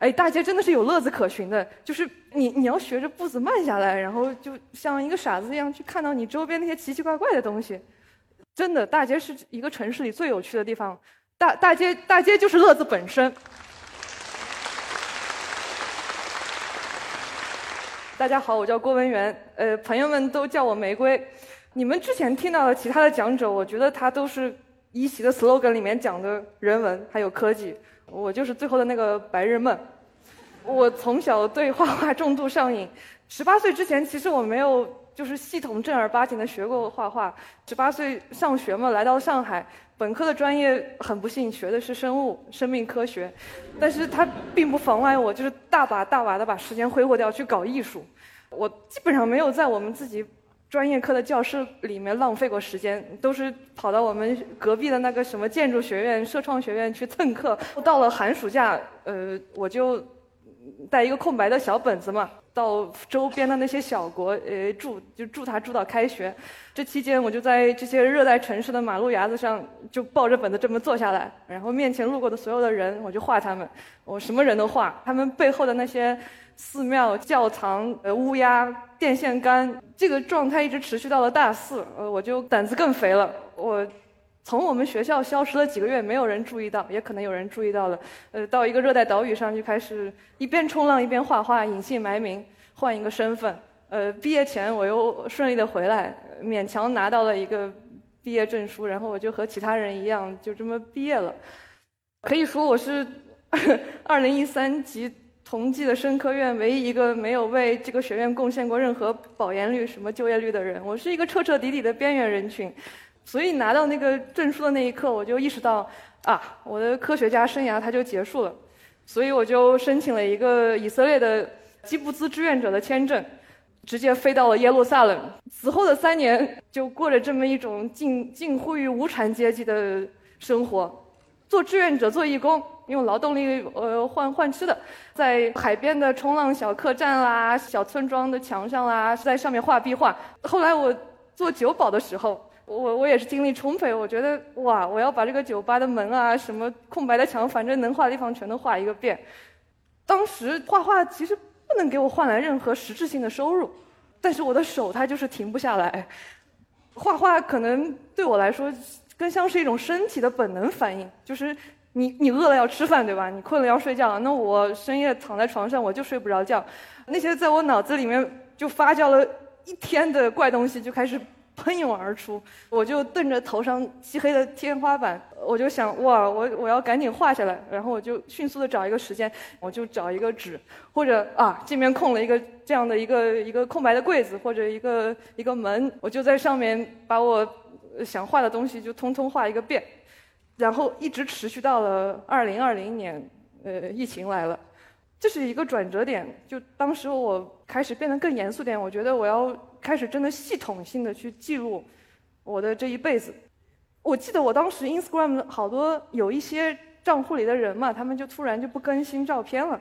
哎，大街真的是有乐子可循的，就是你你要学着步子慢下来，然后就像一个傻子一样去看到你周边那些奇奇怪怪的东西。真的，大街是一个城市里最有趣的地方，大大街大街就是乐子本身。大家好，我叫郭文元，呃，朋友们都叫我玫瑰。你们之前听到的其他的讲者，我觉得他都是一席的 slogan 里面讲的人文还有科技，我就是最后的那个白日梦。我从小对画画重度上瘾，十八岁之前其实我没有就是系统正儿八经的学过画画。十八岁上学嘛，来到上海，本科的专业很不幸学的是生物生命科学，但是它并不妨碍我就是大把大把的把时间挥霍掉去搞艺术。我基本上没有在我们自己。专业课的教室里面浪费过时间，都是跑到我们隔壁的那个什么建筑学院、社创学院去蹭课。到了寒暑假，呃，我就带一个空白的小本子嘛，到周边的那些小国，呃，住就住他住到开学。这期间，我就在这些热带城市的马路牙子上，就抱着本子这么坐下来，然后面前路过的所有的人，我就画他们，我什么人都画，他们背后的那些。寺庙、教堂、呃乌鸦、电线杆，这个状态一直持续到了大四，呃，我就胆子更肥了。我从我们学校消失了几个月，没有人注意到，也可能有人注意到了。呃，到一个热带岛屿上就开始一边冲浪一边画画，隐姓埋名，换一个身份。呃，毕业前我又顺利的回来，勉强拿到了一个毕业证书，然后我就和其他人一样，就这么毕业了。可以说我是 二零一三级。同济的生科院唯一一个没有为这个学院贡献过任何保研率、什么就业率的人，我是一个彻彻底底的边缘人群。所以拿到那个证书的那一刻，我就意识到，啊，我的科学家生涯它就结束了。所以我就申请了一个以色列的基布兹志愿者的签证，直接飞到了耶路撒冷。此后的三年，就过着这么一种近近乎于无产阶级的生活，做志愿者、做义工。用劳动力呃换换吃的，在海边的冲浪小客栈啦、小村庄的墙上啦，在上面画壁画。后来我做酒保的时候，我我也是精力充沛，我觉得哇，我要把这个酒吧的门啊、什么空白的墙，反正能画的地方全都画一个遍。当时画画其实不能给我换来任何实质性的收入，但是我的手它就是停不下来。画画可能对我来说更像是一种身体的本能反应，就是。你你饿了要吃饭对吧？你困了要睡觉。那我深夜躺在床上我就睡不着觉，那些在我脑子里面就发酵了一天的怪东西就开始喷涌而出。我就瞪着头上漆黑的天花板，我就想哇，我我要赶紧画下来。然后我就迅速的找一个时间，我就找一个纸，或者啊这边空了一个这样的一个一个空白的柜子或者一个一个门，我就在上面把我想画的东西就通通画一个遍。然后一直持续到了二零二零年，呃，疫情来了，这是一个转折点。就当时我开始变得更严肃点，我觉得我要开始真的系统性的去记录我的这一辈子。我记得我当时 Instagram 好多有一些账户里的人嘛，他们就突然就不更新照片了。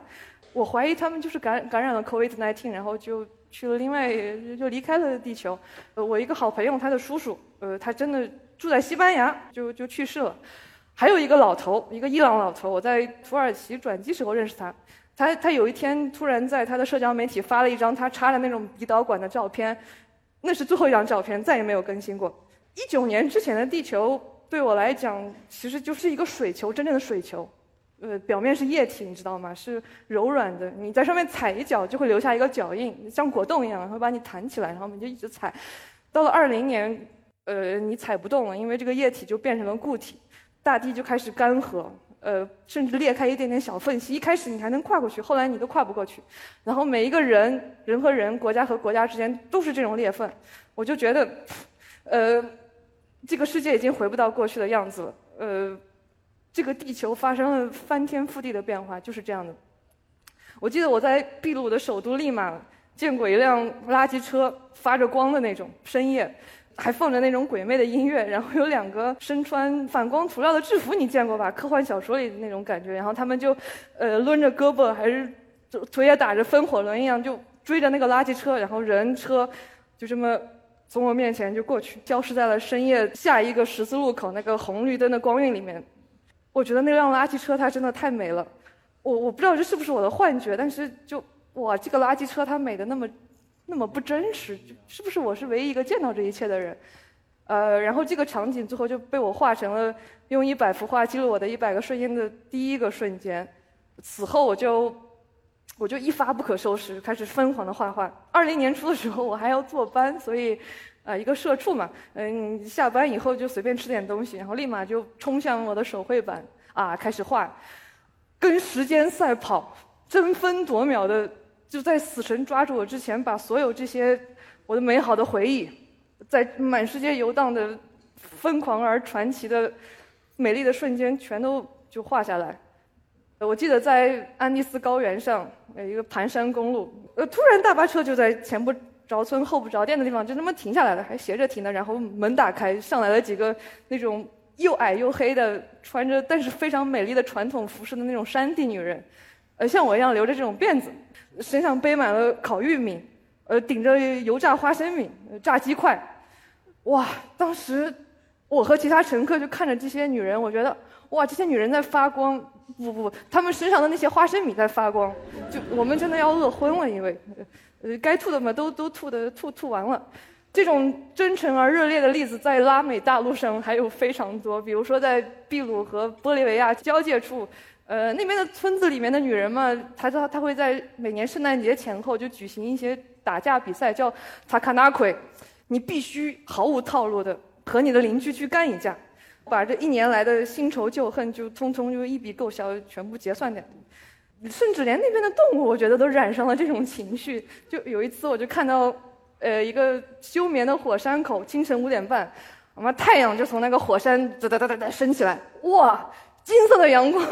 我怀疑他们就是感感染了 COVID-19，然后就去了另外就离开了地球。呃，我一个好朋友，他的叔叔，呃，他真的住在西班牙，就就去世了。还有一个老头，一个伊朗老头，我在土耳其转机时候认识他。他他有一天突然在他的社交媒体发了一张他插的那种鼻导管的照片，那是最后一张照片，再也没有更新过。一九年之前的地球对我来讲，其实就是一个水球，真正的水球。呃，表面是液体，你知道吗？是柔软的，你在上面踩一脚就会留下一个脚印，像果冻一样，会把你弹起来，然后你就一直踩。到了二零年，呃，你踩不动了，因为这个液体就变成了固体。大地就开始干涸，呃，甚至裂开一点点小缝隙。一开始你还能跨过去，后来你都跨不过去。然后每一个人，人和人，国家和国家之间都是这种裂缝。我就觉得，呃，这个世界已经回不到过去的样子了。呃，这个地球发生了翻天覆地的变化，就是这样的。我记得我在秘鲁的首都利马见过一辆垃圾车，发着光的那种，深夜。还放着那种鬼魅的音乐，然后有两个身穿反光涂料的制服，你见过吧？科幻小说里的那种感觉。然后他们就，呃，抡着胳膊，还是腿也打着风火轮一样，就追着那个垃圾车，然后人车就这么从我面前就过去，消失在了深夜下一个十字路口那个红绿灯的光晕里面。我觉得那辆垃圾车它真的太美了，我我不知道这是不是我的幻觉，但是就哇，这个垃圾车它美的那么那么不真实，是不是我是唯一一个见到这一切的人？呃，然后这个场景最后就被我画成了用一百幅画记录我的一百个瞬间的第一个瞬间。此后我就我就一发不可收拾，开始疯狂的画画。二零年初的时候我还要坐班，所以呃一个社畜嘛，嗯，下班以后就随便吃点东西，然后立马就冲向我的手绘板啊，开始画，跟时间赛跑，争分夺秒的就在死神抓住我之前，把所有这些我的美好的回忆。在满世界游荡的疯狂而传奇的美丽的瞬间，全都就画下来。我记得在安第斯高原上，有一个盘山公路，呃，突然大巴车就在前不着村后不着店的地方就那么停下来了，还斜着停的。然后门打开，上来了几个那种又矮又黑的，穿着但是非常美丽的传统服饰的那种山地女人，呃，像我一样留着这种辫子，身上背满了烤玉米。呃，顶着油炸花生米、炸鸡块，哇！当时我和其他乘客就看着这些女人，我觉得哇，这些女人在发光。不不，她们身上的那些花生米在发光，就我们真的要饿昏了，因为呃，该吐的嘛都都吐的吐吐完了。这种真诚而热烈的例子在拉美大陆上还有非常多，比如说在秘鲁和玻利维亚交界处。呃，那边的村子里面的女人嘛，她她她会在每年圣诞节前后就举行一些打架比赛，叫塔卡纳奎，你必须毫无套路的和你的邻居去干一架，把这一年来的新仇旧恨就通通就一笔勾销，全部结算掉。甚至连那边的动物，我觉得都染上了这种情绪。就有一次，我就看到，呃，一个休眠的火山口，清晨五点半，我妈太阳就从那个火山哒哒哒哒哒升起来，哇，金色的阳光。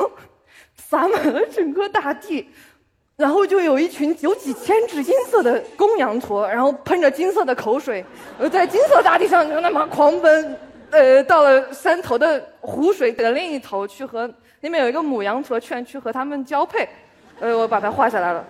洒满了整个大地，然后就有一群有几千只金色的公羊驼，然后喷着金色的口水，呃，在金色大地上就那么狂奔，呃，到了山头的湖水的另一头去和那边有一个母羊驼圈去和它们交配，呃，我把它画下来了。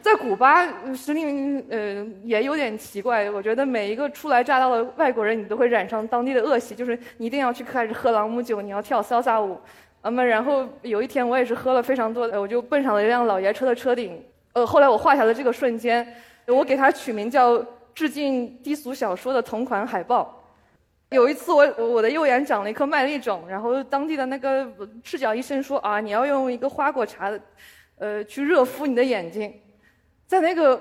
在古巴，司令呃也有点奇怪，我觉得每一个初来乍到的外国人，你都会染上当地的恶习，就是你一定要去开始喝朗姆酒，你要跳潇洒舞。那么，然后有一天我也是喝了非常多的，我就奔上了一辆老爷车的车顶。呃，后来我画下了这个瞬间，我给它取名叫“致敬低俗小说”的同款海报。有一次我我的右眼长了一颗麦粒肿，然后当地的那个赤脚医生说啊，你要用一个花果茶，呃，去热敷你的眼睛。在那个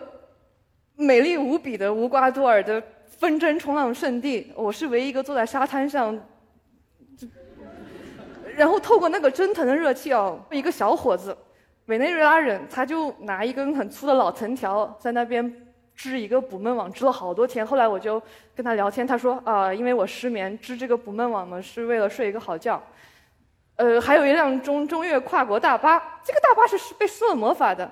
美丽无比的无瓜多尔的纷争冲浪圣地，我是唯一一个坐在沙滩上。然后透过那个蒸腾的热气哦，一个小伙子，委内瑞拉人，他就拿一根很粗的老藤条在那边织一个捕梦网，织了好多天。后来我就跟他聊天，他说啊，因为我失眠，织这个捕梦网呢是为了睡一个好觉。呃，还有一辆中中越跨国大巴，这个大巴是被施了魔法的。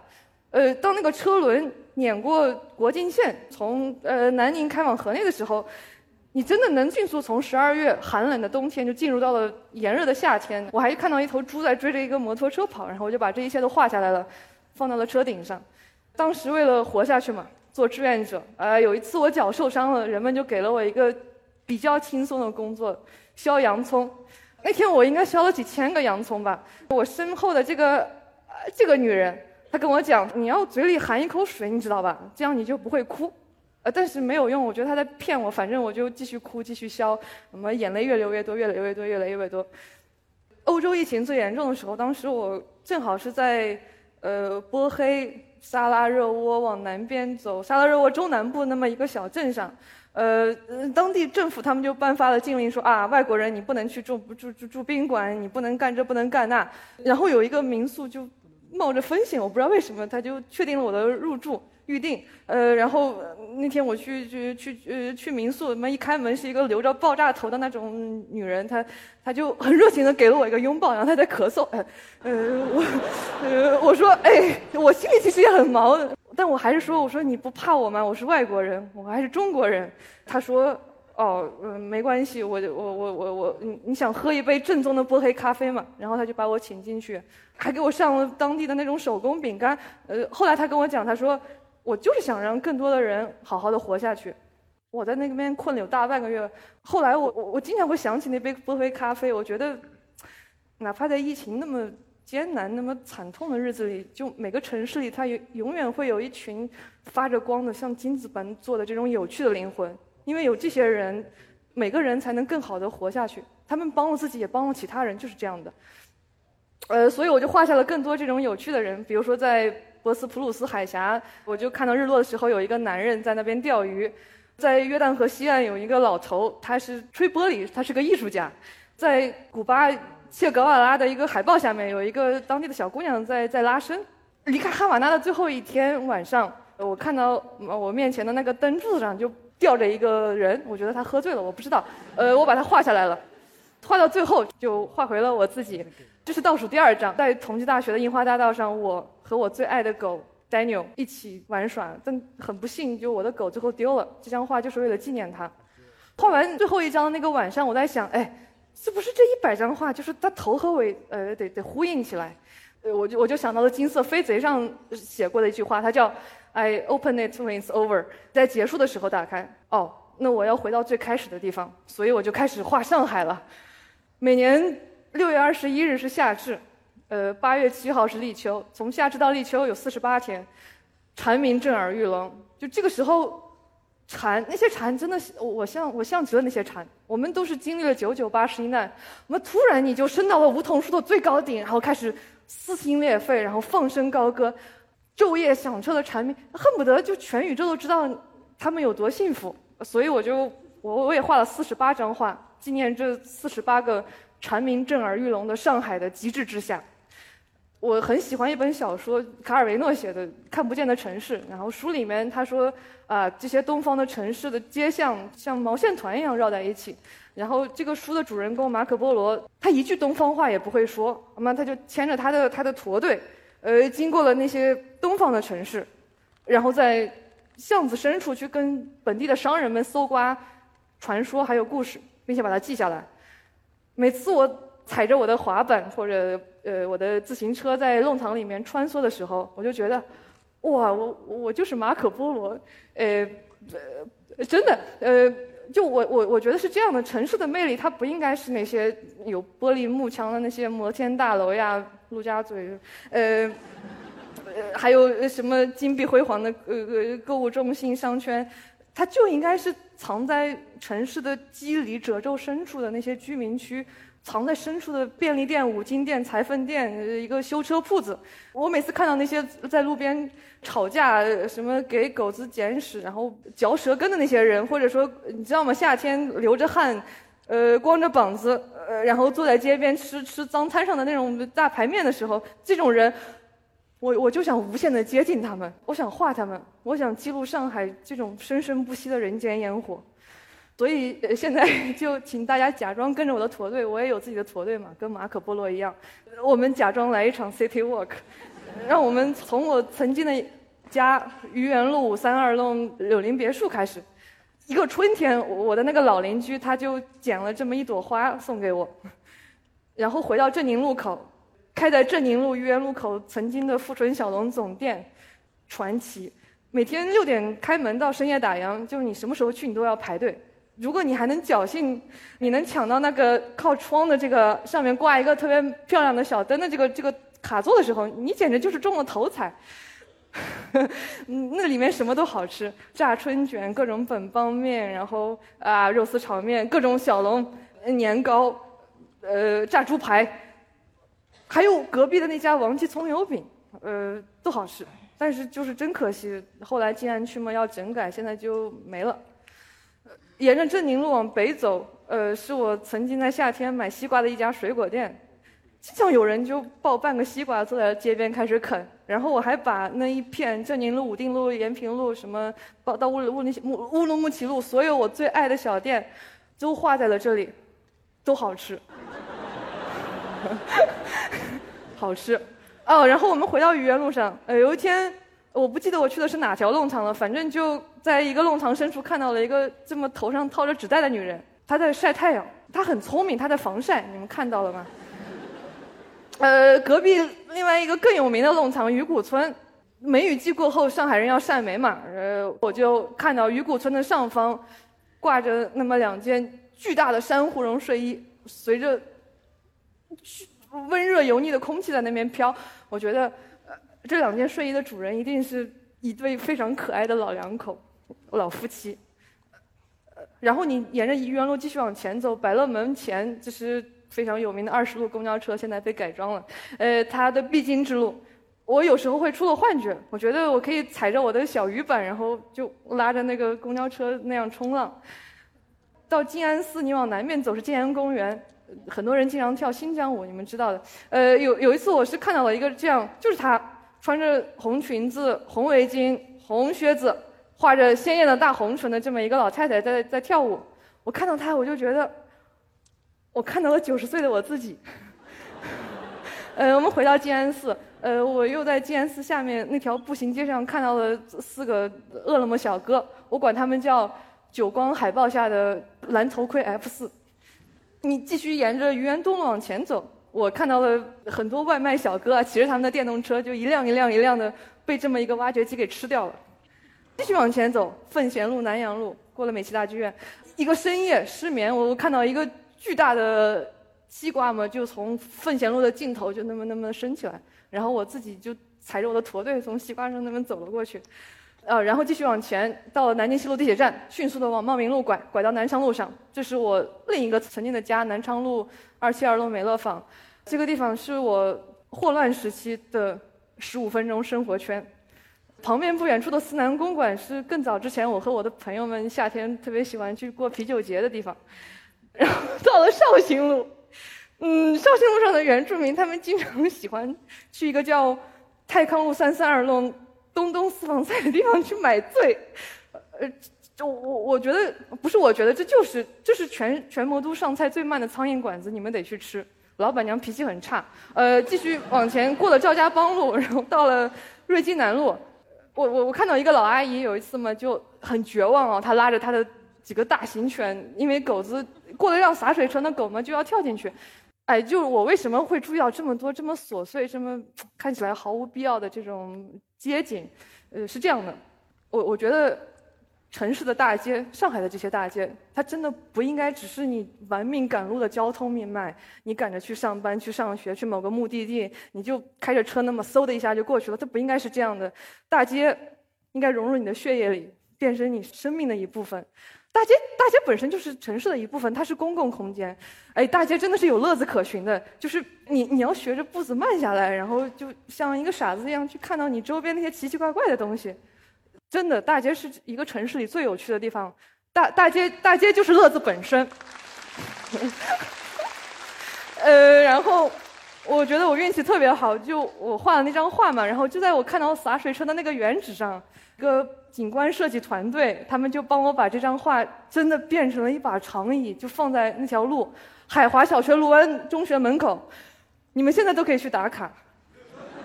呃，当那个车轮碾过国境线，从呃南宁开往河内的时候。你真的能迅速从十二月寒冷的冬天就进入到了炎热的夏天？我还看到一头猪在追着一个摩托车跑，然后我就把这一切都画下来了，放到了车顶上。当时为了活下去嘛，做志愿者。呃，有一次我脚受伤了，人们就给了我一个比较轻松的工作，削洋葱。那天我应该削了几千个洋葱吧。我身后的这个这个女人，她跟我讲，你要嘴里含一口水，你知道吧？这样你就不会哭。呃，但是没有用，我觉得他在骗我，反正我就继续哭，继续消，什么眼泪越流越多，越流越多，越来越多。欧洲疫情最严重的时候，当时我正好是在呃波黑萨拉热窝往南边走，萨拉热窝中南部那么一个小镇上，呃，当地政府他们就颁发了禁令，说啊，外国人你不能去住住住住宾馆，你不能干这不能干那。然后有一个民宿就冒着风险，我不知道为什么，他就确定了我的入住。预定，呃，然后那天我去去去呃去民宿，门一开门是一个留着爆炸头的那种女人，她她就很热情的给了我一个拥抱，然后她在咳嗽，呃，我呃我说哎，我心里其实也很毛，但我还是说我说你不怕我吗？我是外国人，我还是中国人。她说哦，嗯，没关系，我我我我我，你你想喝一杯正宗的波黑咖啡吗？然后他就把我请进去，还给我上了当地的那种手工饼干。呃，后来他跟我讲，他说。我就是想让更多的人好好的活下去。我在那边困了有大半个月，后来我我我经常会想起那杯波黑咖啡。我觉得，哪怕在疫情那么艰难、那么惨痛的日子里，就每个城市里，它永永远会有一群发着光的、像金子般做的这种有趣的灵魂。因为有这些人，每个人才能更好的活下去。他们帮了自己，也帮了其他人，就是这样的。呃，所以我就画下了更多这种有趣的人。比如说，在博斯普鲁斯海峡，我就看到日落的时候，有一个男人在那边钓鱼；在约旦河西岸，有一个老头，他是吹玻璃，他是个艺术家；在古巴。切格瓦拉的一个海报下面有一个当地的小姑娘在在拉伸。离开哈瓦那的最后一天晚上，我看到我面前的那个灯柱子上就吊着一个人，我觉得他喝醉了，我不知道。呃，我把它画下来了，画到最后就画回了我自己。这是倒数第二张，在同济大学的樱花大道上，我和我最爱的狗 Daniel 一起玩耍，但很不幸，就我的狗最后丢了。这张画就是为了纪念它。画完最后一张的那个晚上，我在想，哎。是不是这一百张画，就是它头和尾，呃，得得呼应起来。呃，我就我就想到了金色飞贼上写过的一句话，它叫 "I open it when it's over"，在结束的时候打开。哦，那我要回到最开始的地方，所以我就开始画上海了。每年六月二十一日是夏至，呃，八月七号是立秋，从夏至到立秋有四十八天，蝉鸣震耳欲聋。就这个时候。蝉，那些蝉真的，我我像我像极了那些蝉。我们都是经历了九九八十一难，我们突然你就升到了梧桐树的最高顶，然后开始撕心裂肺，然后放声高歌，昼夜响彻的蝉鸣，恨不得就全宇宙都知道他们有多幸福。所以我就我我也画了四十八张画，纪念这四十八个蝉鸣震耳欲聋的上海的极致之下。我很喜欢一本小说，卡尔维诺写的《看不见的城市》。然后书里面他说，啊，这些东方的城市的街巷像毛线团一样绕在一起。然后这个书的主人公马可波罗，他一句东方话也不会说，那么他就牵着他的他的驼队，呃，经过了那些东方的城市，然后在巷子深处去跟本地的商人们搜刮传说还有故事，并且把它记下来。每次我。踩着我的滑板或者呃我的自行车在弄堂里面穿梭的时候，我就觉得，哇，我我就是马可波罗，呃，真的，呃，就我我我觉得是这样的。城市的魅力，它不应该是那些有玻璃幕墙的那些摩天大楼呀、陆家嘴，呃，呃，还有什么金碧辉煌的呃呃购物中心商圈，它就应该是藏在城市的肌理褶皱深处的那些居民区。藏在深处的便利店、五金店、裁缝店、一个修车铺子，我每次看到那些在路边吵架、什么给狗子捡屎、然后嚼舌根的那些人，或者说你知道吗？夏天流着汗，呃，光着膀子，呃，然后坐在街边吃吃脏餐上的那种大排面的时候，这种人，我我就想无限的接近他们，我想画他们，我想记录上海这种生生不息的人间烟火。所以现在 就请大家假装跟着我的驼队，我也有自己的驼队嘛，跟马可波罗一样。我们假装来一场 city walk，让我们从我曾经的家愚园路五三二弄柳林别墅开始。一个春天，我的那个老邻居他就捡了这么一朵花送给我，然后回到镇宁路口，开在镇宁路愚园路口曾经的富春小龙总店，传奇，每天六点开门到深夜打烊，就是你什么时候去你都要排队。如果你还能侥幸，你能抢到那个靠窗的这个上面挂一个特别漂亮的小灯的这个这个卡座的时候，你简直就是中了头彩。那里面什么都好吃，炸春卷、各种本帮面，然后啊肉丝炒面、各种小龙、年糕，呃炸猪排，还有隔壁的那家王记葱油饼，呃都好吃。但是就是真可惜，后来静安区嘛要整改，现在就没了。沿着镇宁路往北走，呃，是我曾经在夏天买西瓜的一家水果店，经常有人就抱半个西瓜坐在街边开始啃。然后我还把那一片镇宁路、武定路、延平路什么，到乌乌鲁木乌鲁木齐路，所有我最爱的小店，都画在了这里，都好吃，好吃。哦，然后我们回到愚园路上，呃，有一天。我不记得我去的是哪条弄堂了，反正就在一个弄堂深处看到了一个这么头上套着纸袋的女人，她在晒太阳，她很聪明，她在防晒，你们看到了吗？呃，隔壁另外一个更有名的弄堂鱼骨村，梅雨季过后，上海人要晒梅嘛，呃，我就看到鱼骨村的上方挂着那么两件巨大的珊瑚绒睡衣，随着温热油腻的空气在那边飘。我觉得，呃，这两件睡衣的主人一定是一对非常可爱的老两口、老夫妻。然后你沿着愚园路继续往前走，百乐门前就是非常有名的二十路公交车，现在被改装了。呃，它的必经之路，我有时候会出了幻觉，我觉得我可以踩着我的小鱼板，然后就拉着那个公交车那样冲浪。到静安寺，你往南面走是静安公园，很多人经常跳新疆舞，你们知道的。呃，有有一次我是看到了一个这样，就是她穿着红裙子、红围巾、红靴子。画着鲜艳的大红唇的这么一个老太太在在跳舞，我看到她我就觉得，我看到了九十岁的我自己。呃，我们回到静安寺，呃，我又在静安寺下面那条步行街上看到了四个饿了么小哥，我管他们叫久光海报下的蓝头盔 F 四。你继续沿着愚园东路往前走，我看到了很多外卖小哥啊，骑着他们的电动车，就一辆一辆一辆的被这么一个挖掘机给吃掉了。继续往前走，奉贤路、南阳路，过了美琪大剧院，一个深夜失眠，我看到一个巨大的西瓜嘛，就从奉贤路的尽头就那么那么升起来，然后我自己就踩着我的驼队从西瓜上那边走了过去，呃，然后继续往前，到了南京西路地铁站，迅速的往茂名路拐，拐到南昌路上，这是我另一个曾经的家，南昌路二七二弄美乐坊，这个地方是我霍乱时期的十五分钟生活圈。旁边不远处的思南公馆是更早之前我和我的朋友们夏天特别喜欢去过啤酒节的地方。然后到了绍兴路，嗯，绍兴路上的原住民他们经常喜欢去一个叫泰康路三三二弄东东私房菜的地方去买醉。呃，就我我觉得不是，我觉得这就是这是全全魔都上菜最慢的苍蝇馆子，你们得去吃。老板娘脾气很差。呃，继续往前过了赵家浜路，然后到了瑞金南路。我我我看到一个老阿姨有一次嘛就很绝望哦，她拉着她的几个大型犬，因为狗子过了辆洒水车，那狗嘛就要跳进去，哎，就我为什么会注意到这么多这么琐碎、这么看起来毫无必要的这种街景？呃，是这样的，我我觉得。城市的大街，上海的这些大街，它真的不应该只是你玩命赶路的交通命脉。你赶着去上班、去上学、去某个目的地，你就开着车那么嗖的一下就过去了。它不应该是这样的。大街应该融入你的血液里，变成你生命的一部分。大街，大街本身就是城市的一部分，它是公共空间。哎，大街真的是有乐子可循的，就是你你要学着步子慢下来，然后就像一个傻子一样去看到你周边那些奇奇怪怪的东西。真的，大街是一个城市里最有趣的地方。大大街，大街就是乐子本身。呃，然后我觉得我运气特别好，就我画了那张画嘛，然后就在我看到洒水车的那个原址上，一个景观设计团队，他们就帮我把这张画真的变成了一把长椅，就放在那条路海华小学卢湾中学门口。你们现在都可以去打卡。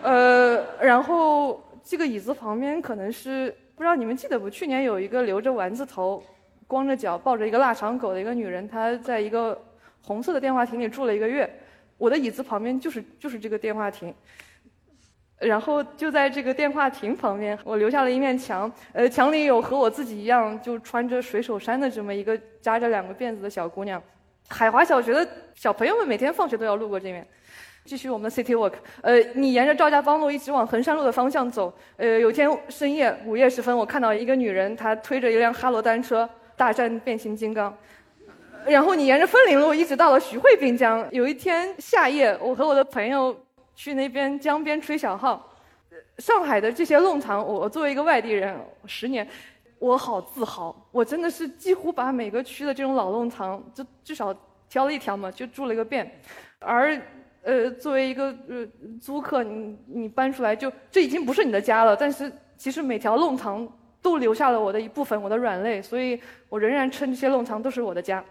呃，然后这个椅子旁边可能是。不知道你们记得不？去年有一个留着丸子头、光着脚抱着一个腊肠狗的一个女人，她在一个红色的电话亭里住了一个月。我的椅子旁边就是就是这个电话亭，然后就在这个电话亭旁边，我留下了一面墙。呃，墙里有和我自己一样就穿着水手衫的这么一个扎着两个辫子的小姑娘。海华小学的小朋友们每天放学都要路过这边。继续我们的 City Walk，呃，你沿着赵家浜路一直往衡山路的方向走，呃，有天深夜午夜时分，我看到一个女人，她推着一辆哈罗单车大战变形金刚，然后你沿着枫林路一直到了徐汇滨江，有一天夏夜，我和我的朋友去那边江边吹小号，上海的这些弄堂，我作为一个外地人，十年，我好自豪，我真的是几乎把每个区的这种老弄堂，就至少挑了一条嘛，就住了一个遍，而。呃，作为一个呃租客，你你搬出来就这已经不是你的家了。但是其实每条弄堂都留下了我的一部分，我的软肋，所以我仍然称这些弄堂都是我的家。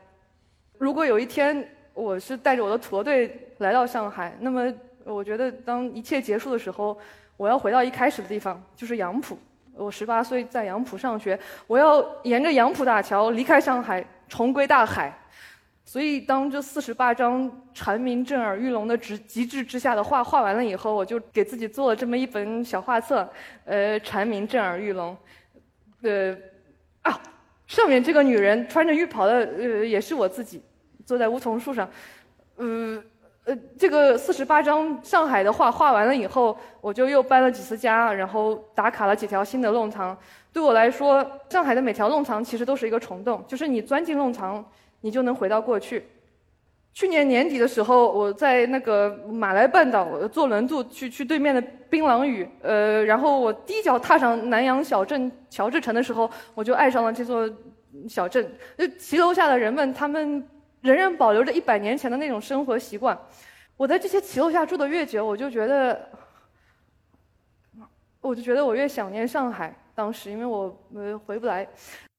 如果有一天我是带着我的驼队来到上海，那么我觉得当一切结束的时候，我要回到一开始的地方，就是杨浦。我十八岁在杨浦上学，我要沿着杨浦大桥离开上海，重归大海。所以，当这四十八张蝉鸣震耳欲聋的极极致之下的画画完了以后，我就给自己做了这么一本小画册，呃，蝉鸣震耳欲聋，呃，啊，上面这个女人穿着浴袍的，呃，也是我自己，坐在梧桐树上，呃，呃，这个四十八张上海的画画完了以后，我就又搬了几次家，然后打卡了几条新的弄堂。对我来说，上海的每条弄堂其实都是一个虫洞，就是你钻进弄堂，你就能回到过去。去年年底的时候，我在那个马来半岛坐轮渡去去对面的槟榔屿，呃，然后我第一脚踏上南洋小镇乔治城的时候，我就爱上了这座小镇。就骑楼下的人们，他们。仍然保留着一百年前的那种生活习惯。我在这些骑楼下住的越久，我就觉得，我就觉得我越想念上海。当时，因为我呃回不来，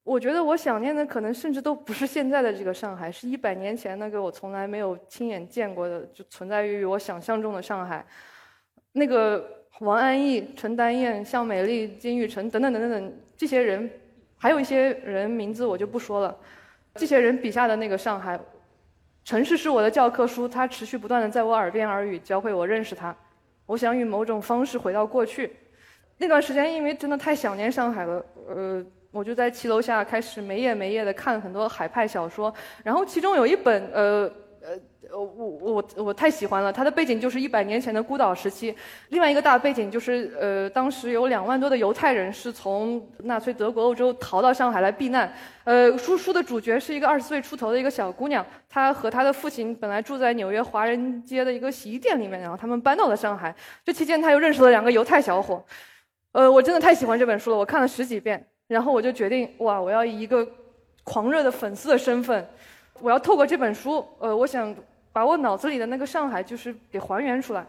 我觉得我想念的可能甚至都不是现在的这个上海，是一百年前那个我从来没有亲眼见过的，就存在于我想象中的上海。那个王安忆、陈丹燕、向美丽、金玉成等等等等等这些人，还有一些人名字我就不说了。这些人笔下的那个上海。城市是我的教科书，它持续不断的在我耳边耳语，教会我认识它。我想以某种方式回到过去。那段时间，因为真的太想念上海了，呃，我就在七楼下开始没夜没夜的看很多海派小说，然后其中有一本，呃。呃，我我我太喜欢了。它的背景就是一百年前的孤岛时期。另外一个大背景就是，呃，当时有两万多的犹太人是从纳粹德国欧洲逃到上海来避难。呃，书书的主角是一个二十岁出头的一个小姑娘，她和她的父亲本来住在纽约华人街的一个洗衣店里面，然后他们搬到了上海。这期间，她又认识了两个犹太小伙。呃，我真的太喜欢这本书了，我看了十几遍。然后我就决定，哇，我要以一个狂热的粉丝的身份。我要透过这本书，呃，我想把我脑子里的那个上海就是给还原出来。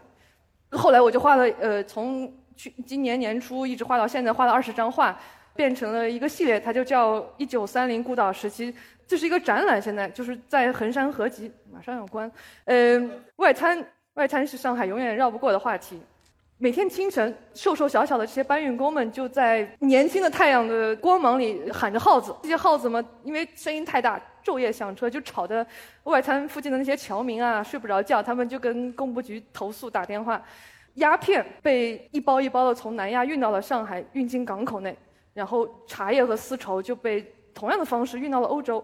后来我就画了，呃，从去今年年初一直画到现在，画了二十张画，变成了一个系列，它就叫《一九三零孤岛时期》，这是一个展览，现在就是在衡山合集，马上要关。呃，外滩，外滩是上海永远绕不过的话题。每天清晨，瘦瘦小小的这些搬运工们就在年轻的太阳的光芒里喊着号子。这些号子嘛，因为声音太大，昼夜响彻，就吵得外滩附近的那些侨民啊睡不着觉。他们就跟工部局投诉打电话。鸦片被一包一包的从南亚运到了上海，运进港口内，然后茶叶和丝绸就被同样的方式运到了欧洲。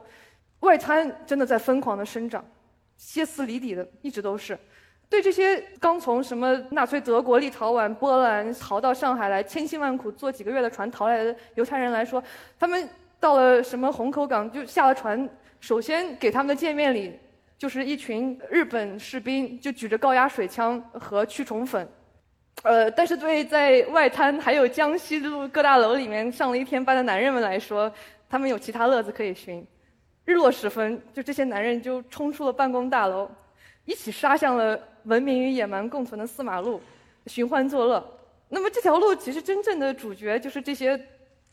外滩真的在疯狂的生长，歇斯底里的一直都是。对这些刚从什么纳粹德国、立陶宛、波兰逃到上海来，千辛万苦坐几个月的船逃来的犹太人来说，他们到了什么虹口港就下了船，首先给他们的见面礼就是一群日本士兵，就举着高压水枪和驱虫粉。呃，但是对在外滩还有江西路各大楼里面上了一天班的男人们来说，他们有其他乐子可以寻。日落时分，就这些男人就冲出了办公大楼。一起杀向了文明与野蛮共存的四马路，寻欢作乐。那么这条路其实真正的主角就是这些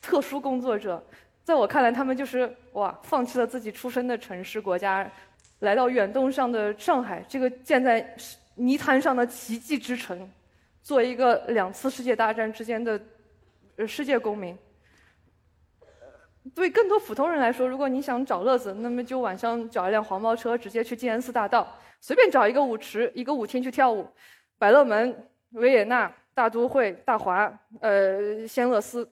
特殊工作者。在我看来，他们就是哇，放弃了自己出生的城市国家，来到远东上的上海这个建在泥滩上的奇迹之城，做一个两次世界大战之间的世界公民。对更多普通人来说，如果你想找乐子，那么就晚上找一辆黄包车，直接去静安寺大道。随便找一个舞池、一个舞厅去跳舞，百乐门、维也纳、大都会、大华、呃，仙乐斯，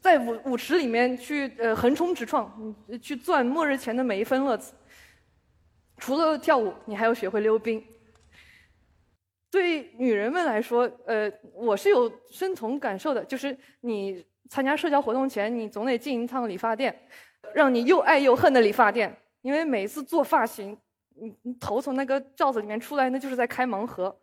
在舞舞池里面去呃横冲直撞，去赚末日前的每一分乐子。除了跳舞，你还要学会溜冰。对女人们来说，呃，我是有深同感受的，就是你参加社交活动前，你总得进一趟理发店，让你又爱又恨的理发店，因为每一次做发型。你你头从那个罩子里面出来，那就是在开盲盒。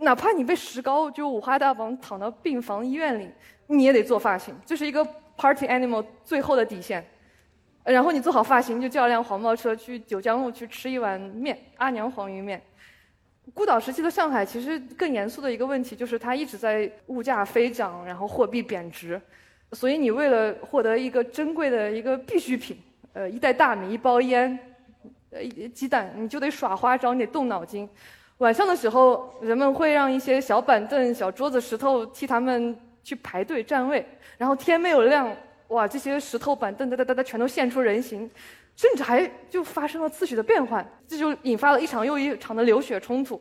哪怕你被石膏就五花大绑躺到病房医院里，你也得做发型，这是一个 party animal 最后的底线。然后你做好发型，就叫辆黄包车去九江路去吃一碗面，阿娘黄鱼面。孤岛时期的上海，其实更严肃的一个问题就是它一直在物价飞涨，然后货币贬值。所以你为了获得一个珍贵的一个必需品，呃，一袋大米，一包烟。呃，鸡蛋你就得耍花招，你得动脑筋。晚上的时候，人们会让一些小板凳、小桌子、石头替他们去排队占位。然后天没有亮，哇，这些石头板凳哒哒哒哒全都现出人形，甚至还就发生了次序的变换，这就引发了一场又一场的流血冲突。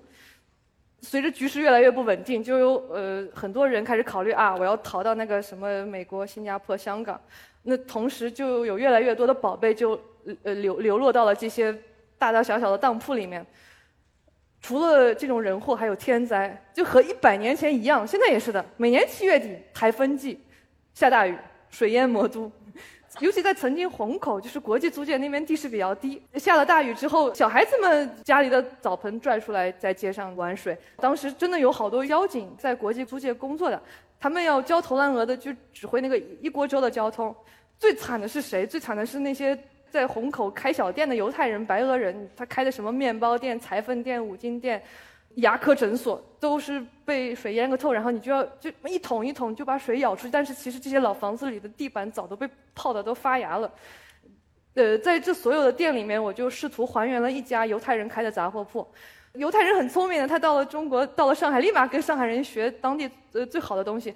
随着局势越来越不稳定，就有呃很多人开始考虑啊，我要逃到那个什么美国、新加坡、香港。那同时就有越来越多的宝贝就。呃，流流落到了这些大大小小的当铺里面。除了这种人祸，还有天灾，就和一百年前一样，现在也是的。每年七月底，台风季，下大雨，水淹魔都。尤其在曾经虹口，就是国际租界那边地势比较低，下了大雨之后，小孩子们家里的澡盆拽出来在街上玩水。当时真的有好多交警在国际租界工作的，他们要焦头烂额的去指挥那个一锅粥的交通。最惨的是谁？最惨的是那些。在虹口开小店的犹太人、白俄人，他开的什么面包店、裁缝店、五金店、牙科诊所，都是被水淹个透。然后你就要就一桶一桶就把水舀出去。但是其实这些老房子里的地板早都被泡的都发芽了。呃，在这所有的店里面，我就试图还原了一家犹太人开的杂货铺。犹太人很聪明的，他到了中国，到了上海，立马跟上海人学当地呃最好的东西。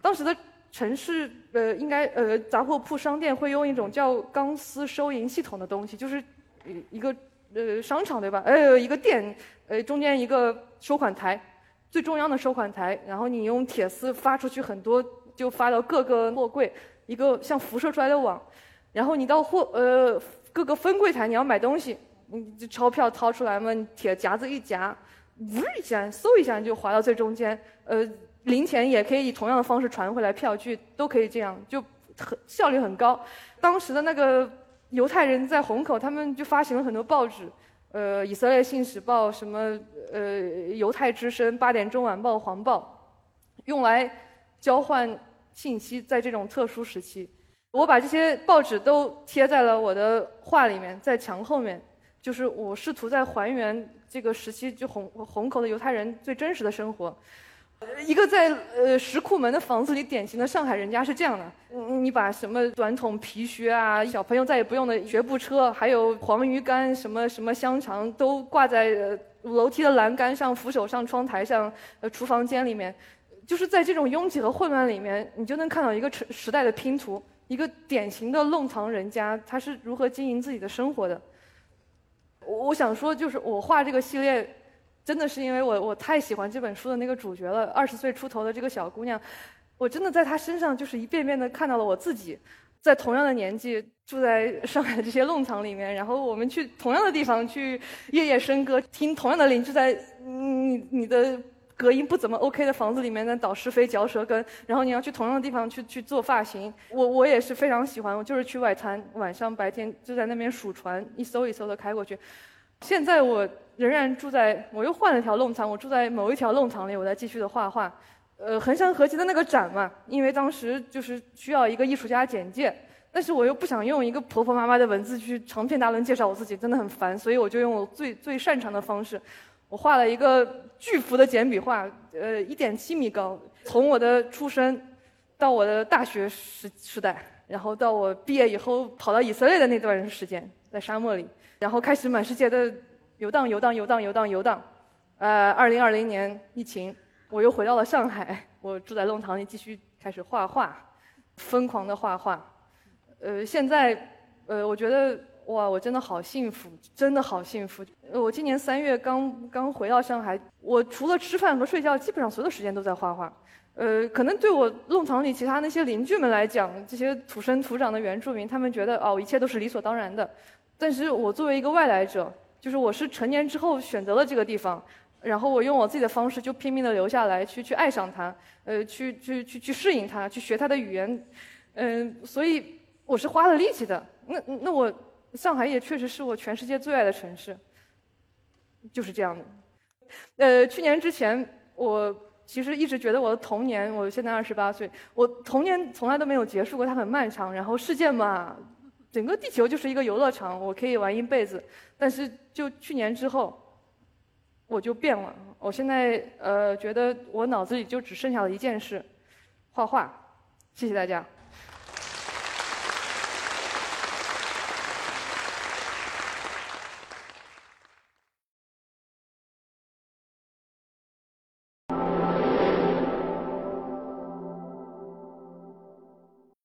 当时的。城市呃，应该呃，杂货铺商店会用一种叫钢丝收银系统的东西，就是一个呃商场对吧？呃，一个店，呃，中间一个收款台，最中央的收款台，然后你用铁丝发出去很多，就发到各个货柜，一个像辐射出来的网，然后你到货呃各个分柜台你要买东西，你钞票掏出来嘛，铁夹子一夹，呜一下，嗖一下就滑到最中间，呃。零钱也可以以同样的方式传回来，票据都可以这样，就很效率很高。当时的那个犹太人在虹口，他们就发行了很多报纸，呃，以色列信使报、什么呃犹太之声、八点钟晚报、黄报，用来交换信息。在这种特殊时期，我把这些报纸都贴在了我的画里面，在墙后面，就是我试图在还原这个时期就虹虹口的犹太人最真实的生活。一个在呃石库门的房子里，典型的上海人家是这样的：你把什么短筒皮靴啊，小朋友再也不用的学步车，还有黄鱼干、什么什么香肠，都挂在楼梯的栏杆上、扶手上、窗台上、呃厨房间里面。就是在这种拥挤和混乱里面，你就能看到一个时时代的拼图，一个典型的弄堂人家，他是如何经营自己的生活的。我我想说，就是我画这个系列。真的是因为我我太喜欢这本书的那个主角了，二十岁出头的这个小姑娘，我真的在她身上就是一遍遍的看到了我自己，在同样的年纪住在上海的这些弄堂里面，然后我们去同样的地方去夜夜笙歌，听同样的邻居在你你的隔音不怎么 OK 的房子里面在倒是非嚼舌根，然后你要去同样的地方去去做发型，我我也是非常喜欢，我就是去外滩，晚上白天就在那边数船，一艘一艘的开过去，现在我。仍然住在，我又换了条弄堂，我住在某一条弄堂里，我在继续的画画。呃，横山合集的那个展嘛，因为当时就是需要一个艺术家简介，但是我又不想用一个婆婆妈妈的文字去长篇大论介绍我自己，真的很烦，所以我就用我最最擅长的方式，我画了一个巨幅的简笔画，呃，一点七米高，从我的出生到我的大学时时代，然后到我毕业以后跑到以色列的那段时间，在沙漠里，然后开始满世界的。游荡，游荡，游荡，游荡，游荡。呃，二零二零年疫情，我又回到了上海。我住在弄堂里，继续开始画画，疯狂的画画。呃，现在，呃，我觉得哇，我真的好幸福，真的好幸福。我今年三月刚刚回到上海，我除了吃饭和睡觉，基本上所有时间都在画画。呃，可能对我弄堂里其他那些邻居们来讲，这些土生土长的原住民，他们觉得哦，一切都是理所当然的。但是我作为一个外来者。就是我是成年之后选择了这个地方，然后我用我自己的方式就拼命的留下来，去去爱上它，呃，去去去去适应它，去学它的语言，嗯，所以我是花了力气的。那那我上海也确实是我全世界最爱的城市，就是这样的。呃，去年之前我其实一直觉得我的童年，我现在二十八岁，我童年从来都没有结束过，它很漫长。然后世界嘛。整个地球就是一个游乐场，我可以玩一辈子。但是就去年之后，我就变了。我现在呃觉得我脑子里就只剩下了一件事：画画。谢谢大家。